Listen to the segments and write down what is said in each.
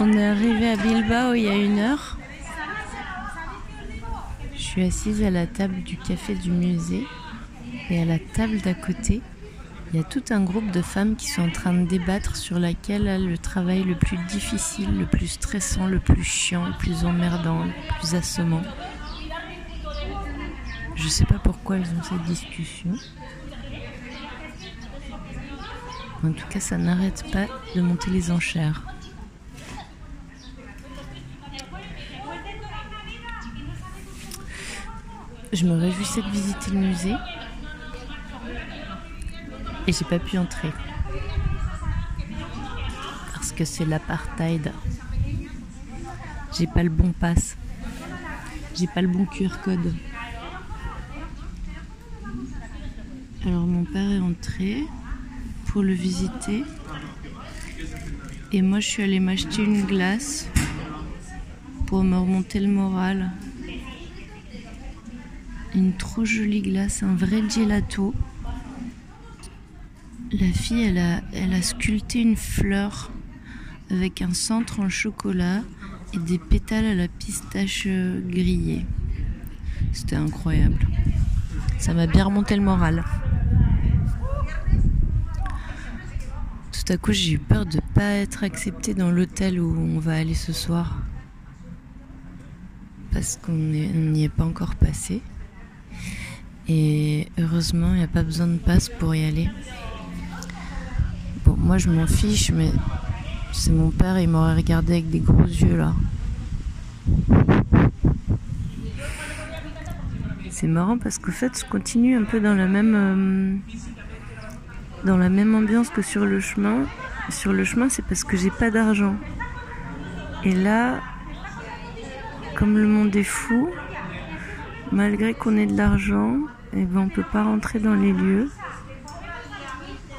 On est arrivé à Bilbao il y a une heure. Je suis assise à la table du café du musée et à la table d'à côté, il y a tout un groupe de femmes qui sont en train de débattre sur laquelle a le travail le plus difficile, le plus stressant, le plus chiant, le plus emmerdant, le plus assommant. Je sais pas pourquoi elles ont cette discussion. En tout cas, ça n'arrête pas de monter les enchères. Je me réjouissais de visiter le musée et j'ai pas pu entrer parce que c'est l'apartheid. J'ai pas le bon pass. J'ai pas le bon QR code. Alors mon père est entré pour le visiter. Et moi je suis allée m'acheter une glace pour me remonter le moral. Une trop jolie glace, un vrai gelato. La fille, elle a, elle a sculpté une fleur avec un centre en chocolat et des pétales à la pistache grillée. C'était incroyable. Ça m'a bien remonté le moral. Tout à coup, j'ai eu peur de ne pas être acceptée dans l'hôtel où on va aller ce soir. Parce qu'on n'y est pas encore passé. Et heureusement, il n'y a pas besoin de passe pour y aller. Bon, moi je m'en fiche, mais c'est mon père, il m'aurait regardé avec des gros yeux là. C'est marrant parce qu'au fait, je continue un peu dans la même euh, dans la même ambiance que sur le chemin. Sur le chemin, c'est parce que j'ai pas d'argent. Et là, comme le monde est fou, malgré qu'on ait de l'argent, eh ben on peut pas rentrer dans les lieux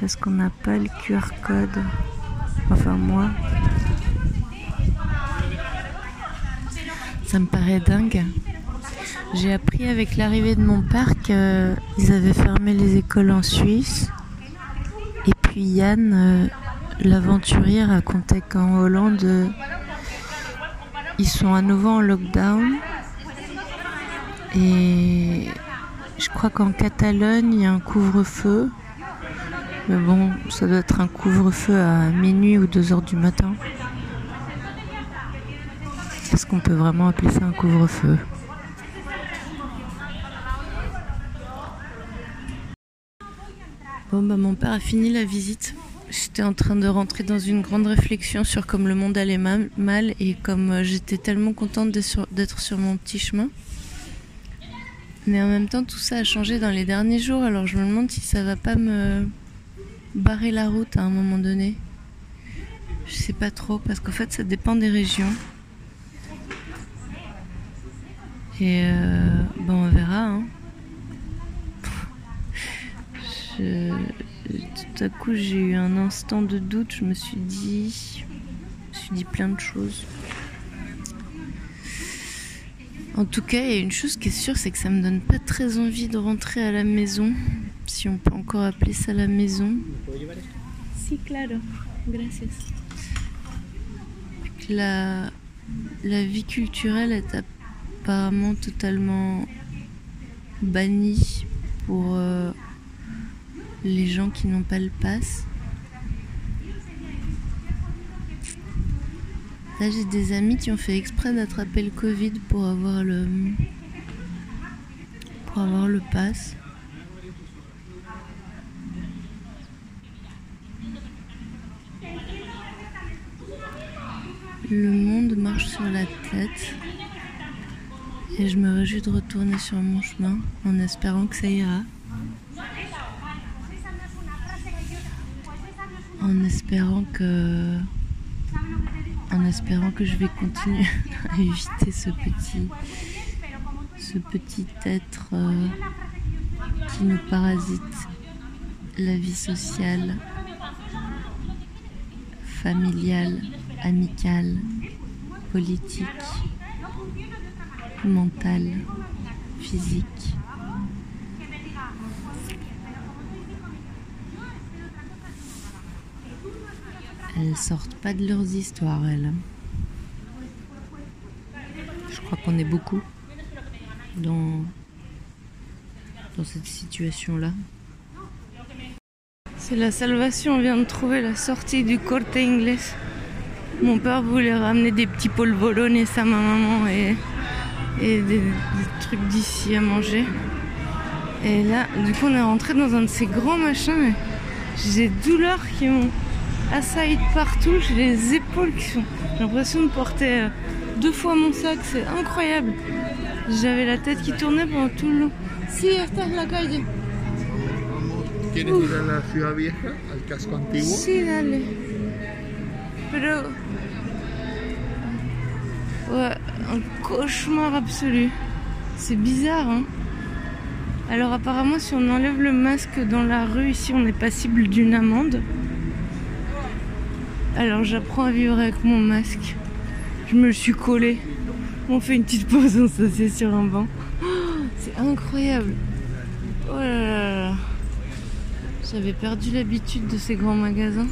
parce qu'on n'a pas le QR code. Enfin moi. Ça me paraît dingue. J'ai appris avec l'arrivée de mon père qu'ils avaient fermé les écoles en Suisse. Et puis Yann, euh, l'aventurier, racontait qu'en Hollande, ils sont à nouveau en lockdown. Et je crois qu'en Catalogne, il y a un couvre-feu. Mais bon, ça doit être un couvre-feu à minuit ou 2 heures du matin. Est-ce qu'on peut vraiment appeler ça un couvre-feu? Bon, bah, mon père a fini la visite. J'étais en train de rentrer dans une grande réflexion sur comme le monde allait mal et comme euh, j'étais tellement contente d'être sur mon petit chemin. Mais en même temps, tout ça a changé dans les derniers jours, alors je me demande si ça va pas me barrer la route à un moment donné. Je sais pas trop, parce qu'en fait, ça dépend des régions. Et euh, bon, on verra. Hein. tout à coup, j'ai eu un instant de doute. Je me suis dit, je me suis dit plein de choses. En tout cas, il y a une chose qui est sûre, c'est que ça me donne pas très envie de rentrer à la maison, si on peut encore appeler ça la maison. Si, claro, gracias. La, la vie culturelle est apparemment totalement bannie pour euh, les gens qui n'ont pas le pass. Là, j'ai des amis qui ont fait exprès d'attraper le Covid pour avoir le pour avoir le pass. Le monde marche sur la tête et je me réjouis de retourner sur mon chemin en espérant que ça ira. En espérant que en espérant que je vais continuer à éviter ce petit être euh, qui nous parasite la vie sociale, familiale, amicale, politique, mentale, physique. Elles sortent pas de leurs histoires, elles. crois qu'on est beaucoup dans, dans cette situation-là. C'est la salvation, on vient de trouver la sortie du Corte Inglés. Mon père voulait ramener des petits polvorones à ma maman et, et des, trucs d'ici à manger. Et là, du coup, on est rentré dans un de ces grands machins. J'ai des douleurs qui m'ont assailli partout. J'ai les épaules qui sont. J'ai l'impression de porter euh, deux fois mon sac. C'est incroyable. J'avais la tête qui tournait pendant tout le long. Si, esta es la calle. ¿Quieres ir a la ciudad vieja, al casco antiguo? Sí, dale. Pero. Ouais, un cauchemar absolu. C'est bizarre, hein. Alors, apparemment, si on enlève le masque dans la rue, ici, on est passible d'une amende. Alors, j'apprends à vivre avec mon masque. Je me le suis collé. On fait une petite pause, on s'assied sur un banc. Oh, c'est incroyable. Oh là là là. J'avais perdu l'habitude de ces grands magasins.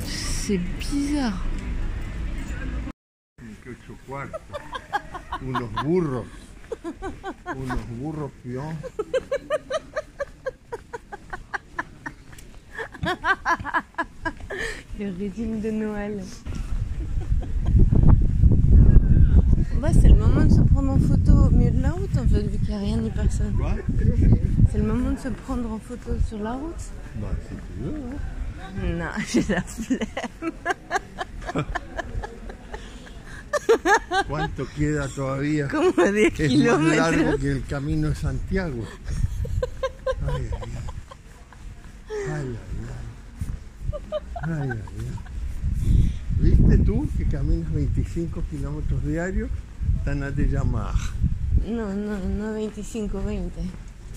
C'est bizarre. Unos burros. Unos burros pion. Le régime de Noël. Bah, c'est le moment de se prendre en photo au milieu de la route en fait, vu qu'il n'y a rien ni personne. Quoi? C'est le moment de se prendre en photo sur la route. Bah, si tu veux. hein. Non, j'ai la flemme. ¿Cuánto queda todavía? Como 10 Es más largo kilómetros. que el camino de Santiago. Ay, ay, ay. Ay, ay, ay. Ay, ay. ¿Viste tú que caminas 25 kilómetros diarios? Tan a de llamar. Non, non, non 25, 20.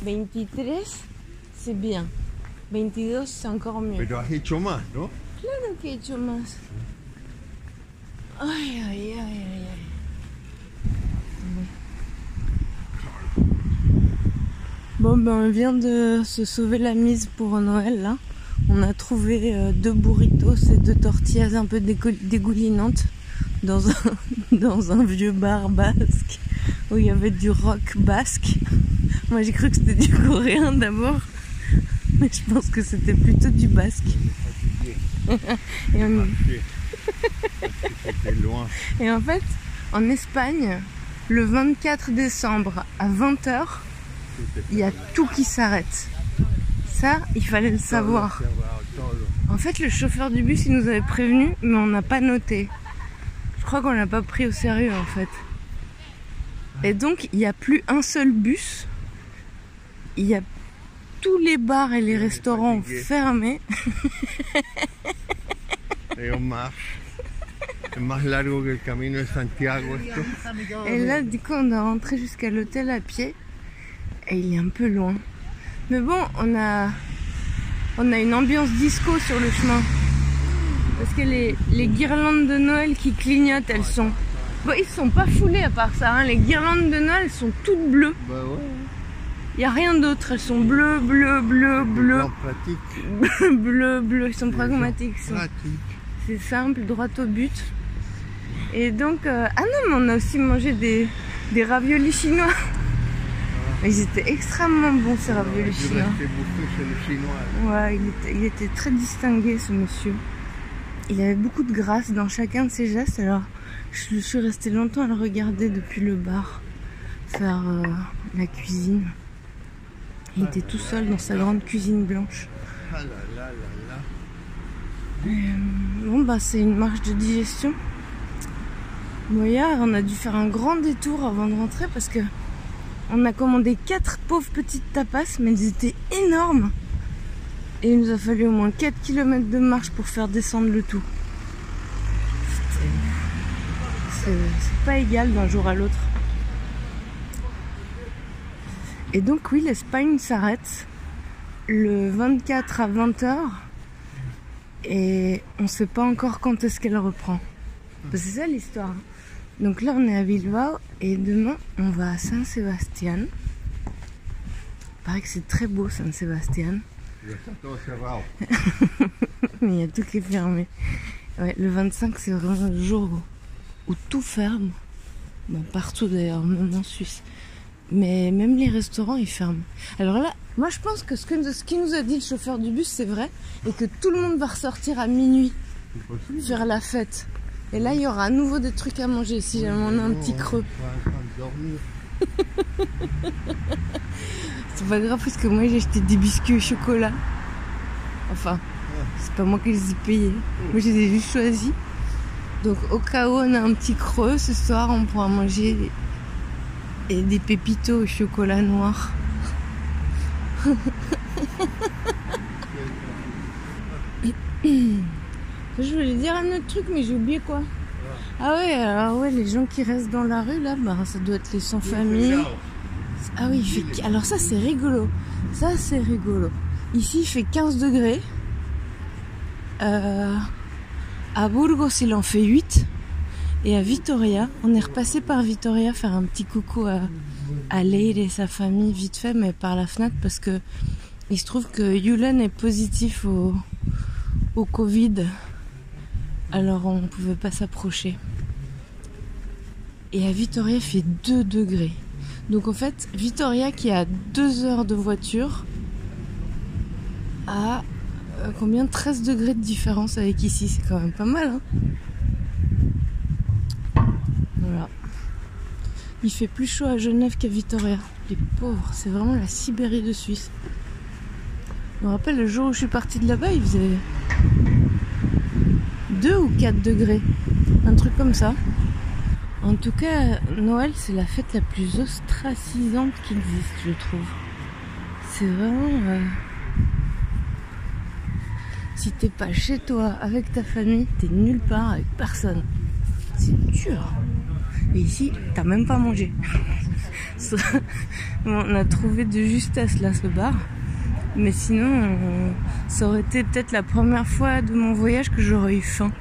23, c'est bien. 22, c'est encore mieux. Pero has hecho más, ¿no? Claro que he hecho más. Ay, ay, ay, ay, ay. Bon, ben, on vient de se sauver la mise pour Noël, là. On a trouvé euh, deux burritos et deux tortillas un peu dégo- dégoulinantes dans un, dans un vieux bar basque où il y avait du rock basque. Moi, j'ai cru que c'était du coréen d'abord, mais je pense que c'était plutôt du basque. Et on-. Et en fait, en Espagne, le 24 décembre à 20h, il y a tout qui s'arrête. Ça, il fallait le savoir. En fait, le chauffeur du bus, il nous avait prévenu, mais on n'a pas noté. Je crois qu'on l'a pas pris au sérieux, en fait. Et donc, il n'y a plus un seul bus. Il y a tous les bars et les restaurants fermés. Et on marche. Es más largo que el camino de Santiago esto. Et là, du coup, on est rentré jusqu'à l'hôtel à pied. Et il est un peu loin. Mais bon, on a, on a une ambiance disco sur le chemin. Parce que les, les guirlandes de Noël qui clignotent, elles sont. Bon, ils sont pas foulés à part ça. hein. Les guirlandes de Noël sont toutes bleues. Bah ouais. Il n'y a rien d'autre. Elles sont bleues, bleues, bleues, bleues, Non, pratique. bleues, bleues. Ils sont pragmatiques. C'est simple, droit au but. Et donc, euh, ah non, mais on a aussi mangé des, des raviolis chinois. Ils étaient extrêmement bons ces raviolis chinois. chez le chinois. Ouais, il était, il était très distingué ce monsieur. Il avait beaucoup de grâce dans chacun de ses gestes, alors je suis restée longtemps à le regarder depuis le bar faire euh, la cuisine. Il était tout seul dans sa grande cuisine blanche. Ah là là là là. Bon bah c'est une marche de digestion. Hier on a dû faire un grand détour avant de rentrer parce que on a commandé quatre pauvres petites tapas mais elles étaient énormes. Et il nous a fallu au moins 4 km de marche pour faire descendre le tout. C'est pas égal d'un jour à l'autre. Et donc oui, l'Espagne s'arrête le 24 à 20h et on sait pas encore quand est-ce qu'elle reprend. C'est ça l'histoire. Donc là on est à Bilbao et demain on va à San Sebastián. Il paraît que c'est très beau cerrado. mais il y a tout qui est fermé. Ouais, le 25 c'est vraiment le jour où, où tout ferme. Bon, partout d'ailleurs, même en Suisse. Mais même les restaurants, ils ferment. Alors là, moi je pense que ce, que ce qui nous a dit le chauffeur du bus, c'est vrai. Et que tout le monde va ressortir à minuit faire la fête. Et là, il y aura à nouveau des trucs à manger si jamais on a un petit creux. C'est pas grave parce que moi j'ai acheté des biscuits au chocolat. Enfin, c'est pas moi qui les ai payés. Moi je les ai juste choisis. Donc au cas où on a un petit creux, ce soir on pourra manger des, des pépitos au chocolat noir. Je voulais dire un autre truc mais j'ai oublié quoi. Ah ouais, alors ouais, les gens qui restent dans la rue là, bah, ça doit être les sans-famille. Ah oui, alors ça c'est rigolo. Ça c'est rigolo. Ici il fait 15 degrés. Euh, à Burgos il en fait 8. Et à Vitoria, on est repassé par Vitoria faire un petit coucou à, à et sa famille vite fait, mais par la fenêtre parce que il se trouve que Yulen est positif au, au Covid. Alors on ne pouvait pas s'approcher. Et à Vitoria il fait 2 degrés. Donc en fait, Vitoria qui a 2 heures de voiture a euh, combien? 13 degrés de différence avec ici, c'est quand même pas mal. Hein voilà. Il fait plus chaud à Genève qu'à Vitoria. Les pauvres, c'est vraiment la Sibérie de Suisse. Je me rappelle le jour où je suis partie de là-bas, il faisait 2 ou 4 degrés. Un truc comme ça. En tout cas, Noël, c'est la fête la plus ostracisante qui existe, je trouve. C'est vraiment. euh, Si t'es pas chez toi avec ta famille, t'es nulle part avec personne. C'est dur. Et ici, t'as même pas mangé. On a trouvé de justesse là ce bar. Mais sinon, euh, ça aurait été peut-être la première fois de mon voyage que j'aurais eu faim.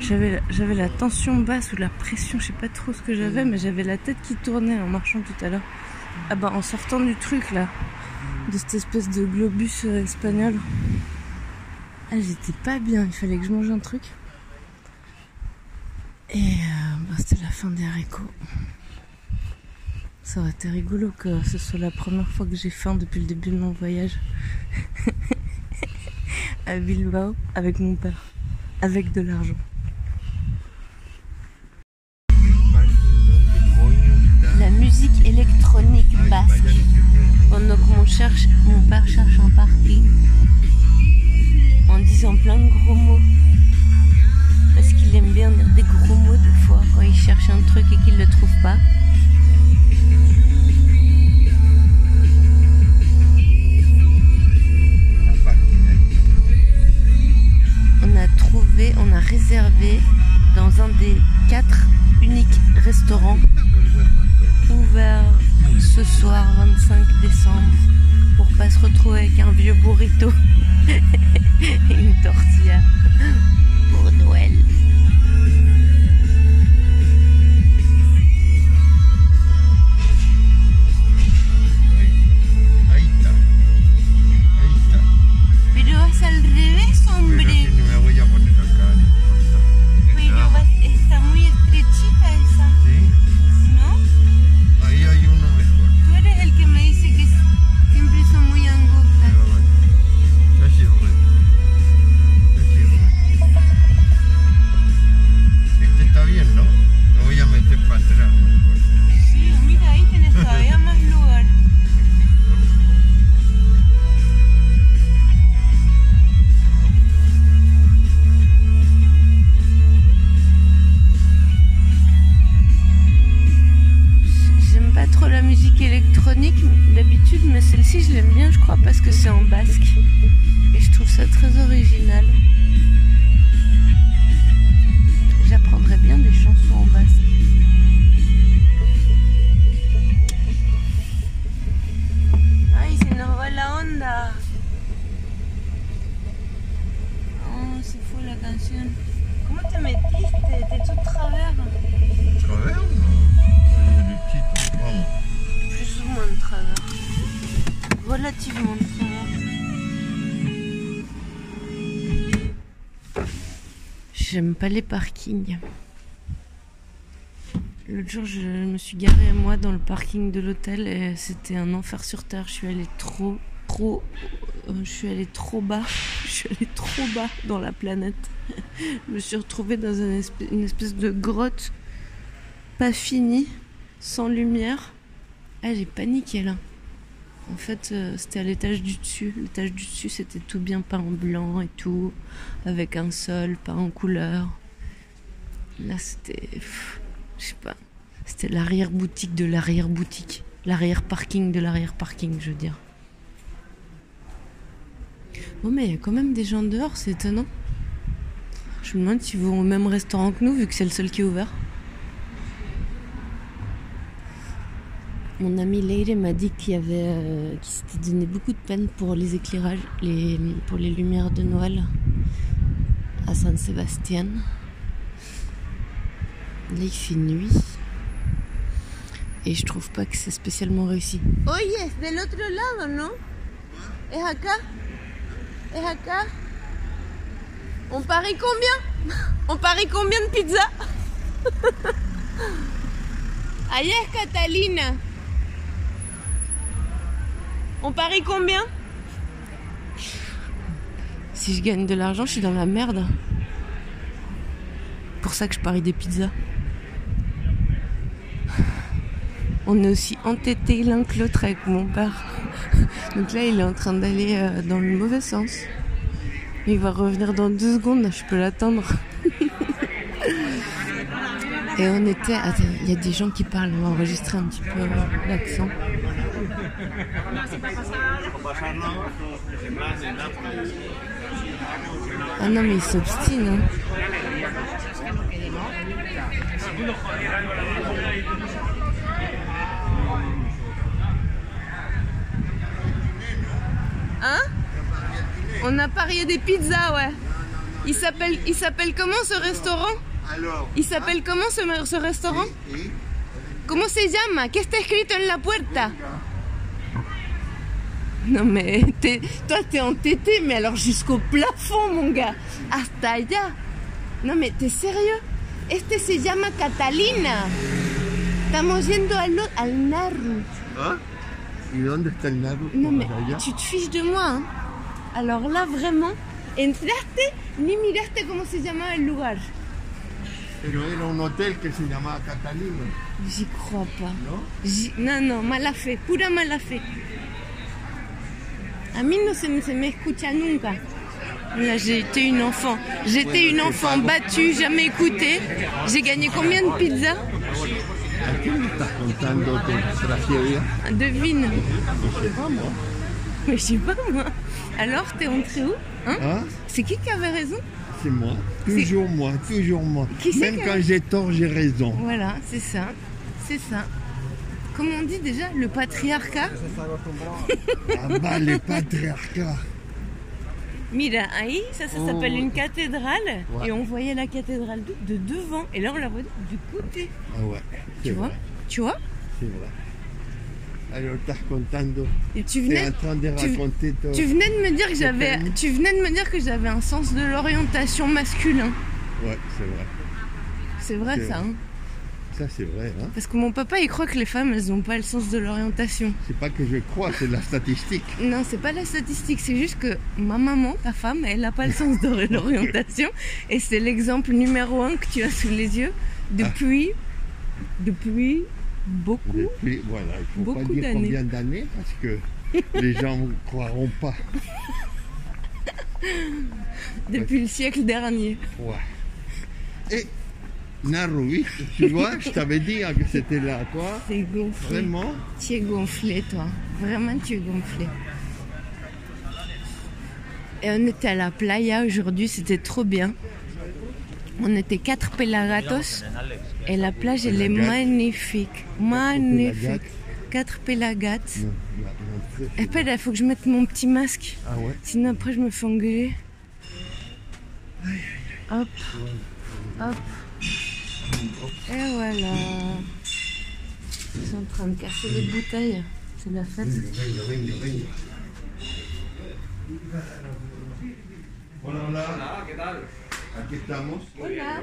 J'avais, j'avais la tension basse ou la pression, je sais pas trop ce que j'avais, mais j'avais la tête qui tournait en marchant tout à l'heure. Ah bah en sortant du truc là, de cette espèce de globus euh, espagnol. Ah j'étais pas bien, il fallait que je mange un truc. Et euh, bah, c'était la fin des haricots. Ça aurait été rigolo que ce soit la première fois que j'ai faim depuis le début de mon voyage. à Bilbao avec mon père. Avec de l'argent. Réservé dans un des quatre uniques restaurants ouverts ce soir 25 décembre pour pas se retrouver avec un vieux burrito et une tortilla pour Noël. Je l'aime bien, je crois, parce que c'est en basque. Et je trouve ça très original. J'apprendrais bien des chansons en basque. J'aime pas les parkings. L'autre jour, je me suis garée moi dans le parking de l'hôtel et c'était un enfer sur terre. Je suis allée trop, trop, euh, je suis allée trop bas. Je suis allée trop bas dans la planète. Je me suis retrouvée dans une espèce, une espèce de grotte pas finie, sans lumière. Ah, j'ai paniqué là. En fait, euh, c'était à l'étage du dessus. L'étage du dessus, c'était tout bien peint en blanc et tout, avec un sol peint en couleur. Là, c'était. Je sais pas. C'était l'arrière-boutique de l'arrière-boutique. L'arrière-parking de l'arrière-parking, je veux dire. Bon, mais il y a quand même des gens dehors, c'est étonnant. Je me demande s'ils vont au même restaurant que nous, vu que c'est le seul qui est ouvert. Mon ami Leire m'a dit qu'il avait, euh, s'était donné beaucoup de peine pour les éclairages, les, pour les lumières de Noël à San Sébastien. Là, il fait nuit. Et je trouve pas que c'est spécialement réussi. Oye, es del otro lado, ¿no? Es acá. Es acá. On parie combien? On parie combien de pizza es Catalina. On parie combien? Si je gagne de l'argent, je suis dans la merde. Pour ça que je parie des pizzas. On est aussi entêtés l'un que l'autre avec mon père. Donc là, il est en train d'aller euh, dans le mauvais sens. Il va revenir dans deux secondes, je peux l'attendre. Et on était. Il y a des gens qui parlent, on va enregistrer un petit peu euh, l'accent. Ah non, mais il s'obstine. hein. Hein? On a parié des pizzas, ouais. Il s'appelle, il s'appelle comment ce restaurant? Il s'appelle comment ce, ce restaurant? ¿Cómo se llama? ¿Qué está escrito en la puerta? Non mais toi t'es entêté mais alors jusqu'au plafond mon gars. Hasta allá. Non mais t'es sérieux? Este se llama Catalina. Estamos yendo al, al Narru. ¿Ah? ¿Y dónde está el Naru? Non mais Por allá? tu te fiches de moi hein. Alors là vraiment, entraste ni miraste cómo se llamaba el lugar. Pero era un hotel que se llamaba Catalina, J'y crois pas. ¿no? J'y- Non, non, mala fe, pura mala fe. A mí no se, me- se me escucha nunca. Là, j'ai été une enfant. J'étais une enfant battue, jamais écoutée. J'ai gagné combien de pizzas? ¿A quién le estás contando tu tragedia? Devine. Je sais pas moi. Mais je sais pas moi. Alors, t'es entré où Hein? Hein? C'est qui qui avait raison? C'est moi. Toujours moi, toujours moi. Qui Même quand j'ai tort, j'ai raison. Voilà, c'est ça. C'est ça. Comment on dit déjà Le patriarcat Ah bah, les patriarcats. Mira, ahí, ça, ça Oh. s'appelle une cathédrale. Ouais. Et on voyait la cathédrale de, de devant. Et là, on la voit du côté. Ah ouais, Tu c'est vois vrai, Tu vois c'est vrai. Alors, estás contando, Et tu venais, en train de tu- raconter ton... tu venais de me dire que j'avais, tu venais de me dire que j'avais un sens de l'orientation masculin. Ouais, c'est vrai. C'est vrai ça. vrai. hein Ça, c'est vrai. Hein? Parce que mon papa, il croit que les femmes, elles n'ont pas le sens de l'orientation. C'est pas que je crois, c'est la statistique. Non, c'est pas la statistique, c'est juste que ma maman, ta femme, elle n'a pas le sens de l'orientation. Et c'est l'exemple numéro un que tu as sous les yeux depuis, depuis beaucoup. Depuis, voilà, il faut Beaucoup pas dire d'années. combien d'années parce que les gens ne croiront pas. Depuis le siècle dernier. Ouais. Et Naroui, tu vois, je t'avais dit hein, que c'était là, toi. C'est gonflé. Vraiment Tu es gonflé, toi. Vraiment, tu es gonflé. Et on était à la playa aujourd'hui, c'était trop bien. On était quatre pelagatos et la plage, elle est magnifique. Magnifique. Quatre pelagates. L'entrée, c'est- Espera, il faut que je mette mon petit masque. Ah ouais Sinon, après, je me fais engueuler. Hop. Hop. Et voilà. Ils sont en train de casser les bouteilles. C'est la fête. Venga, venga, venga. Hola, hola. Hola, ¿qué tal? Aquí estamos. Hola.